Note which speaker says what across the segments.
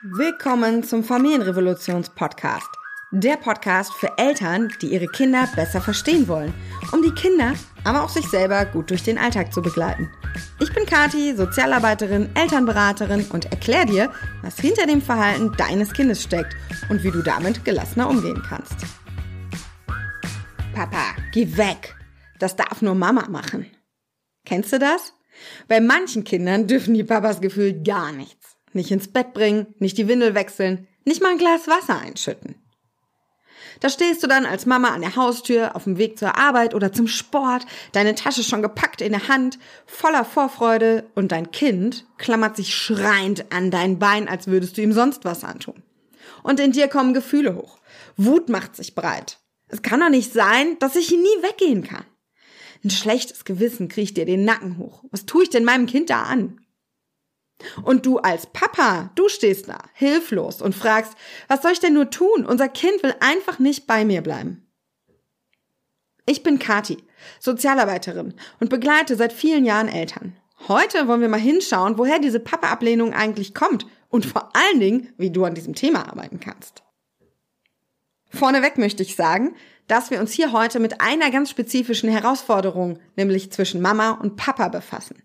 Speaker 1: Willkommen zum Familienrevolutions-Podcast. Der Podcast für Eltern, die ihre Kinder besser verstehen wollen, um die Kinder, aber auch sich selber gut durch den Alltag zu begleiten. Ich bin Kati, Sozialarbeiterin, Elternberaterin und erkläre dir, was hinter dem Verhalten deines Kindes steckt und wie du damit gelassener umgehen kannst. Papa, geh weg! Das darf nur Mama machen. Kennst du das? Bei manchen Kindern dürfen die Papas Gefühl gar nichts. Nicht ins Bett bringen, nicht die Windel wechseln, nicht mal ein Glas Wasser einschütten. Da stehst du dann als Mama an der Haustür, auf dem Weg zur Arbeit oder zum Sport, deine Tasche schon gepackt in der Hand, voller Vorfreude und dein Kind klammert sich schreiend an dein Bein, als würdest du ihm sonst was antun. Und in dir kommen Gefühle hoch. Wut macht sich breit. Es kann doch nicht sein, dass ich nie weggehen kann. Ein schlechtes Gewissen kriecht dir den Nacken hoch. Was tue ich denn meinem Kind da an? Und du als Papa, du stehst da, hilflos und fragst, was soll ich denn nur tun? Unser Kind will einfach nicht bei mir bleiben. Ich bin Kati, Sozialarbeiterin und begleite seit vielen Jahren Eltern. Heute wollen wir mal hinschauen, woher diese Papa-Ablehnung eigentlich kommt und vor allen Dingen, wie du an diesem Thema arbeiten kannst. Vorneweg möchte ich sagen, dass wir uns hier heute mit einer ganz spezifischen Herausforderung, nämlich zwischen Mama und Papa befassen.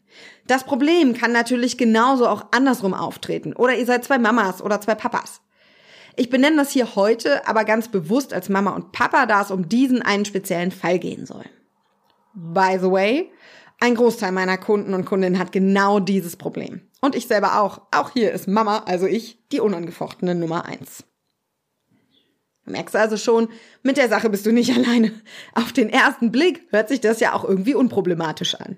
Speaker 1: Das Problem kann natürlich genauso auch andersrum auftreten oder ihr seid zwei Mamas oder zwei Papas. Ich benenne das hier heute aber ganz bewusst als Mama und Papa, da es um diesen einen speziellen Fall gehen soll. By the way, ein Großteil meiner Kunden und Kundinnen hat genau dieses Problem. Und ich selber auch. Auch hier ist Mama, also ich, die unangefochtene Nummer eins. Merkst also schon, mit der Sache bist du nicht alleine. Auf den ersten Blick hört sich das ja auch irgendwie unproblematisch an.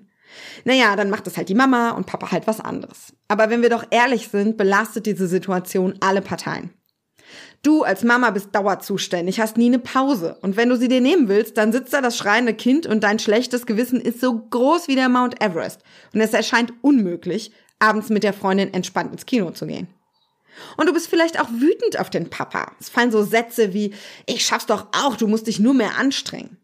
Speaker 1: Naja, dann macht es halt die Mama und Papa halt was anderes. Aber wenn wir doch ehrlich sind, belastet diese Situation alle Parteien. Du als Mama bist dauerzuständig, hast nie eine Pause. Und wenn du sie dir nehmen willst, dann sitzt da das schreiende Kind und dein schlechtes Gewissen ist so groß wie der Mount Everest. Und es erscheint unmöglich, abends mit der Freundin entspannt ins Kino zu gehen. Und du bist vielleicht auch wütend auf den Papa. Es fallen so Sätze wie, ich schaff's doch auch, du musst dich nur mehr anstrengen.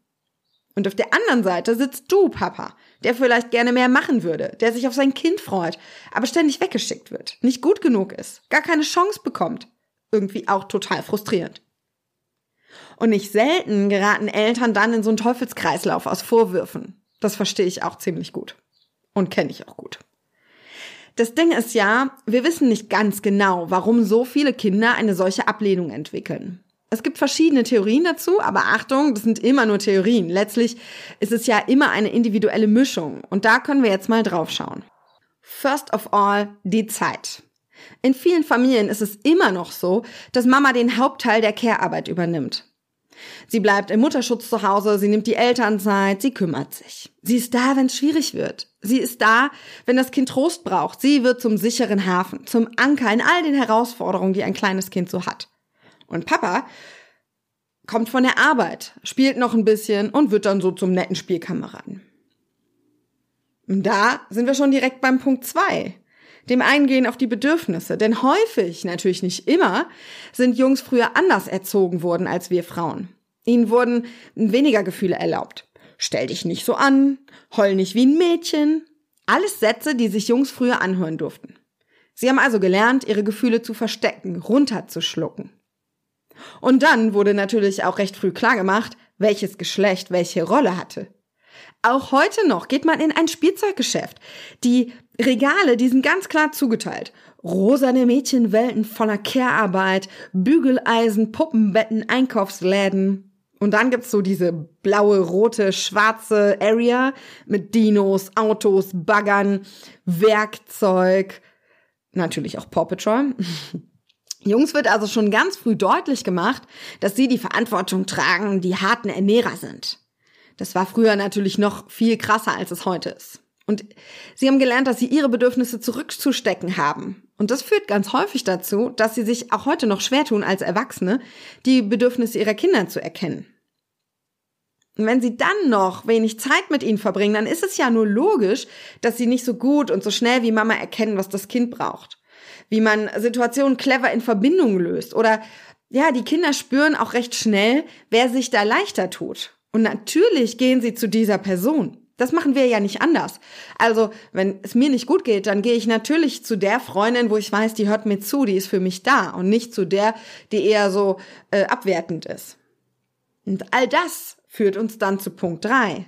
Speaker 1: Und auf der anderen Seite sitzt du, Papa, der vielleicht gerne mehr machen würde, der sich auf sein Kind freut, aber ständig weggeschickt wird, nicht gut genug ist, gar keine Chance bekommt. Irgendwie auch total frustrierend. Und nicht selten geraten Eltern dann in so einen Teufelskreislauf aus Vorwürfen. Das verstehe ich auch ziemlich gut. Und kenne ich auch gut. Das Ding ist ja, wir wissen nicht ganz genau, warum so viele Kinder eine solche Ablehnung entwickeln. Es gibt verschiedene Theorien dazu, aber Achtung, das sind immer nur Theorien. Letztlich ist es ja immer eine individuelle Mischung und da können wir jetzt mal drauf schauen. First of all, die Zeit. In vielen Familien ist es immer noch so, dass Mama den Hauptteil der Care-Arbeit übernimmt. Sie bleibt im Mutterschutz zu Hause, sie nimmt die Elternzeit, sie kümmert sich. Sie ist da, wenn es schwierig wird. Sie ist da, wenn das Kind Trost braucht. Sie wird zum sicheren Hafen, zum Anker in all den Herausforderungen, die ein kleines Kind so hat. Und Papa kommt von der Arbeit, spielt noch ein bisschen und wird dann so zum netten Spielkameraden. Und da sind wir schon direkt beim Punkt zwei, dem Eingehen auf die Bedürfnisse. Denn häufig, natürlich nicht immer, sind Jungs früher anders erzogen worden als wir Frauen. Ihnen wurden weniger Gefühle erlaubt. Stell dich nicht so an, heul nicht wie ein Mädchen. Alles Sätze, die sich Jungs früher anhören durften. Sie haben also gelernt, ihre Gefühle zu verstecken, runterzuschlucken. Und dann wurde natürlich auch recht früh klar gemacht, welches Geschlecht welche Rolle hatte. Auch heute noch geht man in ein Spielzeuggeschäft. Die Regale, die sind ganz klar zugeteilt. Rosane Mädchenwelten voller Care-Arbeit, Bügeleisen, Puppenbetten, Einkaufsläden. Und dann gibt's so diese blaue, rote, schwarze Area mit Dinos, Autos, Baggern, Werkzeug, natürlich auch Paw Patrol. Jungs wird also schon ganz früh deutlich gemacht, dass sie die Verantwortung tragen, die harten Ernährer sind. Das war früher natürlich noch viel krasser, als es heute ist. Und sie haben gelernt, dass sie ihre Bedürfnisse zurückzustecken haben. Und das führt ganz häufig dazu, dass sie sich auch heute noch schwer tun, als Erwachsene die Bedürfnisse ihrer Kinder zu erkennen. Und wenn sie dann noch wenig Zeit mit ihnen verbringen, dann ist es ja nur logisch, dass sie nicht so gut und so schnell wie Mama erkennen, was das Kind braucht wie man Situationen clever in Verbindung löst. Oder ja, die Kinder spüren auch recht schnell, wer sich da leichter tut. Und natürlich gehen sie zu dieser Person. Das machen wir ja nicht anders. Also, wenn es mir nicht gut geht, dann gehe ich natürlich zu der Freundin, wo ich weiß, die hört mir zu, die ist für mich da und nicht zu der, die eher so äh, abwertend ist. Und all das führt uns dann zu Punkt drei: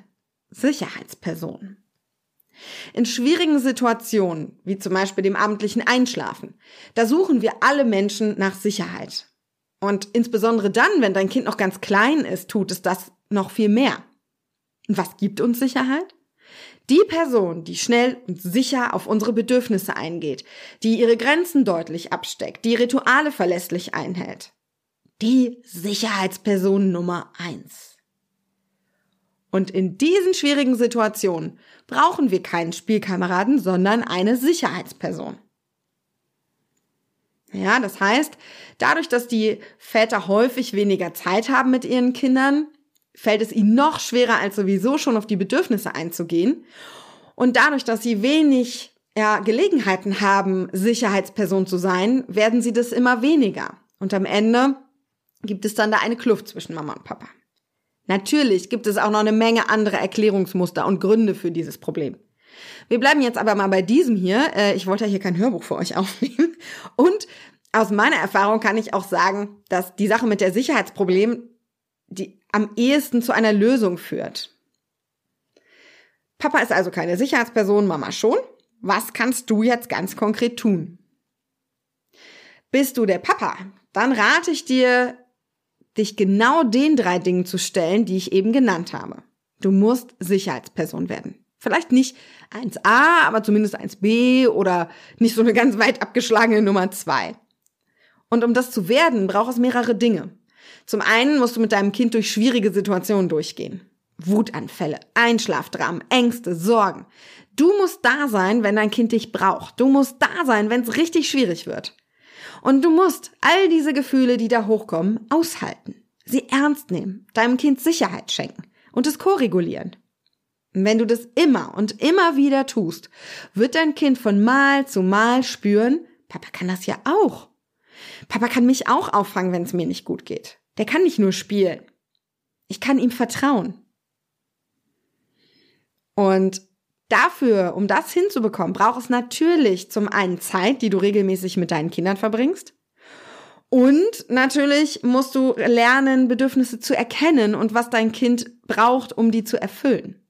Speaker 1: Sicherheitspersonen. In schwierigen Situationen, wie zum Beispiel dem abendlichen Einschlafen, da suchen wir alle Menschen nach Sicherheit. Und insbesondere dann, wenn dein Kind noch ganz klein ist, tut es das noch viel mehr. Und was gibt uns Sicherheit? Die Person, die schnell und sicher auf unsere Bedürfnisse eingeht, die ihre Grenzen deutlich absteckt, die Rituale verlässlich einhält. Die Sicherheitsperson Nummer eins. Und in diesen schwierigen Situationen brauchen wir keinen Spielkameraden, sondern eine Sicherheitsperson. Ja, das heißt, dadurch, dass die Väter häufig weniger Zeit haben mit ihren Kindern, fällt es ihnen noch schwerer als sowieso schon auf die Bedürfnisse einzugehen. Und dadurch, dass sie wenig ja, Gelegenheiten haben, Sicherheitsperson zu sein, werden sie das immer weniger. Und am Ende gibt es dann da eine Kluft zwischen Mama und Papa. Natürlich gibt es auch noch eine Menge andere Erklärungsmuster und Gründe für dieses Problem. Wir bleiben jetzt aber mal bei diesem hier. Äh, ich wollte ja hier kein Hörbuch für euch aufnehmen. Und aus meiner Erfahrung kann ich auch sagen, dass die Sache mit der Sicherheitsproblem die am ehesten zu einer Lösung führt. Papa ist also keine Sicherheitsperson, Mama schon. Was kannst du jetzt ganz konkret tun? Bist du der Papa? Dann rate ich dir, dich genau den drei Dingen zu stellen, die ich eben genannt habe. Du musst Sicherheitsperson werden. Vielleicht nicht 1a, aber zumindest 1b oder nicht so eine ganz weit abgeschlagene Nummer 2. Und um das zu werden, braucht es mehrere Dinge. Zum einen musst du mit deinem Kind durch schwierige Situationen durchgehen. Wutanfälle, Einschlafdramen, Ängste, Sorgen. Du musst da sein, wenn dein Kind dich braucht. Du musst da sein, wenn es richtig schwierig wird. Und du musst all diese Gefühle, die da hochkommen, aushalten. Sie ernst nehmen, deinem Kind Sicherheit schenken und es koregulieren. Wenn du das immer und immer wieder tust, wird dein Kind von Mal zu Mal spüren, Papa kann das ja auch. Papa kann mich auch auffangen, wenn es mir nicht gut geht. Der kann nicht nur spielen. Ich kann ihm vertrauen. Und dafür, um das hinzubekommen, braucht es natürlich zum einen Zeit, die du regelmäßig mit deinen Kindern verbringst. Und natürlich musst du lernen, Bedürfnisse zu erkennen und was dein Kind braucht, um die zu erfüllen.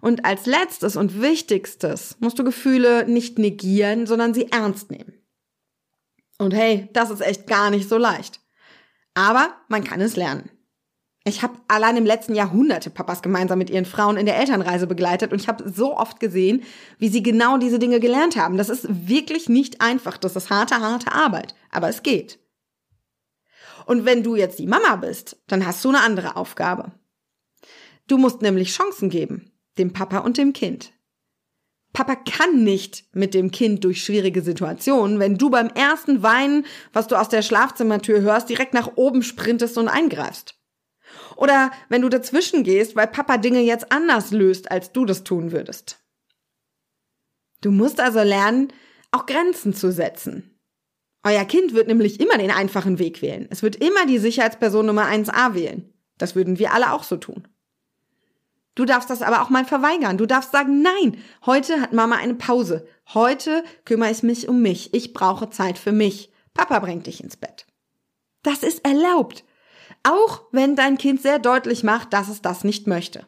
Speaker 1: Und als letztes und wichtigstes musst du Gefühle nicht negieren, sondern sie ernst nehmen. Und hey, das ist echt gar nicht so leicht. Aber man kann es lernen. Ich habe allein im letzten Jahr hunderte Papas gemeinsam mit ihren Frauen in der Elternreise begleitet und ich habe so oft gesehen, wie sie genau diese Dinge gelernt haben. Das ist wirklich nicht einfach. Das ist harte, harte Arbeit. Aber es geht. Und wenn du jetzt die Mama bist, dann hast du eine andere Aufgabe. Du musst nämlich Chancen geben, dem Papa und dem Kind. Papa kann nicht mit dem Kind durch schwierige Situationen, wenn du beim ersten Weinen, was du aus der Schlafzimmertür hörst, direkt nach oben sprintest und eingreifst. Oder wenn du dazwischen gehst, weil Papa Dinge jetzt anders löst, als du das tun würdest. Du musst also lernen, auch Grenzen zu setzen. Euer Kind wird nämlich immer den einfachen Weg wählen. Es wird immer die Sicherheitsperson Nummer 1a wählen. Das würden wir alle auch so tun. Du darfst das aber auch mal verweigern. Du darfst sagen, nein, heute hat Mama eine Pause. Heute kümmere ich mich um mich. Ich brauche Zeit für mich. Papa bringt dich ins Bett. Das ist erlaubt. Auch wenn dein Kind sehr deutlich macht, dass es das nicht möchte.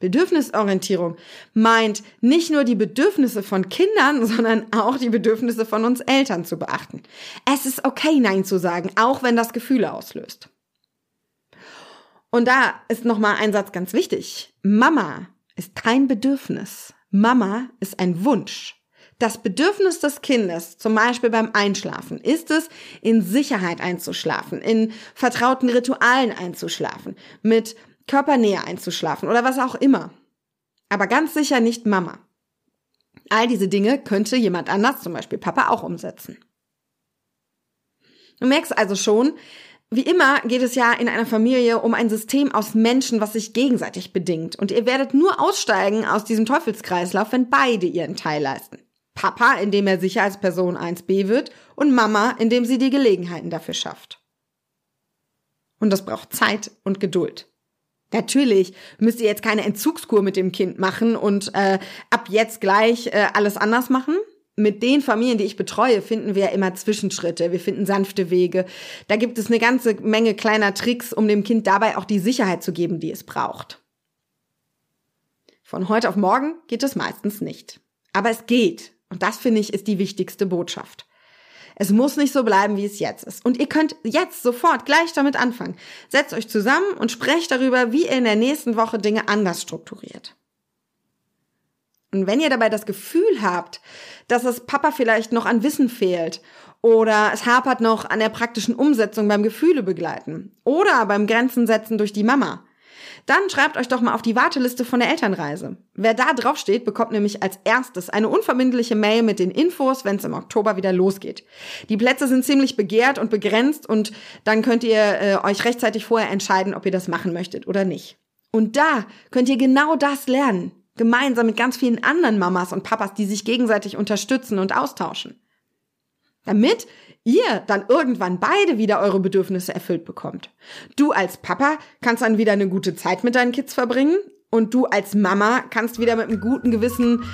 Speaker 1: Bedürfnisorientierung meint nicht nur die Bedürfnisse von Kindern, sondern auch die Bedürfnisse von uns Eltern zu beachten. Es ist okay, Nein zu sagen, auch wenn das Gefühle auslöst. Und da ist nochmal ein Satz ganz wichtig. Mama ist kein Bedürfnis. Mama ist ein Wunsch. Das Bedürfnis des Kindes, zum Beispiel beim Einschlafen, ist es, in Sicherheit einzuschlafen, in vertrauten Ritualen einzuschlafen, mit Körpernähe einzuschlafen oder was auch immer. Aber ganz sicher nicht Mama. All diese Dinge könnte jemand anders, zum Beispiel Papa, auch umsetzen. Du merkst also schon, wie immer geht es ja in einer Familie um ein System aus Menschen, was sich gegenseitig bedingt. Und ihr werdet nur aussteigen aus diesem Teufelskreislauf, wenn beide ihren Teil leisten. Papa, indem er sicher als Person 1b wird und Mama, indem sie die Gelegenheiten dafür schafft. Und das braucht Zeit und Geduld. Natürlich müsst ihr jetzt keine Entzugskur mit dem Kind machen und äh, ab jetzt gleich äh, alles anders machen. Mit den Familien, die ich betreue, finden wir immer Zwischenschritte. Wir finden sanfte Wege. Da gibt es eine ganze Menge kleiner Tricks, um dem Kind dabei auch die Sicherheit zu geben, die es braucht. Von heute auf morgen geht es meistens nicht. Aber es geht. Und das finde ich ist die wichtigste Botschaft. Es muss nicht so bleiben, wie es jetzt ist. Und ihr könnt jetzt sofort gleich damit anfangen. Setzt euch zusammen und sprecht darüber, wie ihr in der nächsten Woche Dinge anders strukturiert. Und wenn ihr dabei das Gefühl habt, dass es Papa vielleicht noch an Wissen fehlt oder es hapert noch an der praktischen Umsetzung beim Gefühle begleiten oder beim Grenzen setzen durch die Mama, dann schreibt euch doch mal auf die Warteliste von der Elternreise. Wer da draufsteht, bekommt nämlich als erstes eine unverbindliche Mail mit den Infos, wenn es im Oktober wieder losgeht. Die Plätze sind ziemlich begehrt und begrenzt und dann könnt ihr äh, euch rechtzeitig vorher entscheiden, ob ihr das machen möchtet oder nicht. Und da könnt ihr genau das lernen. Gemeinsam mit ganz vielen anderen Mamas und Papas, die sich gegenseitig unterstützen und austauschen. Damit ihr dann irgendwann beide wieder eure Bedürfnisse erfüllt bekommt. Du als Papa kannst dann wieder eine gute Zeit mit deinen Kids verbringen und du als Mama kannst wieder mit einem guten Gewissen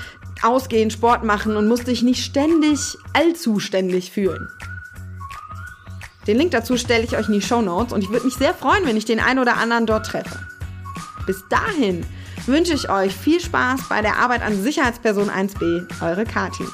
Speaker 1: ausgehen, Sport machen und musst dich nicht ständig, allzu ständig fühlen. Den Link dazu stelle ich euch in die Show Notes und ich würde mich sehr freuen, wenn ich den einen oder anderen dort treffe. Bis dahin wünsche ich euch viel Spaß bei der Arbeit an Sicherheitsperson 1b, eure Kathi.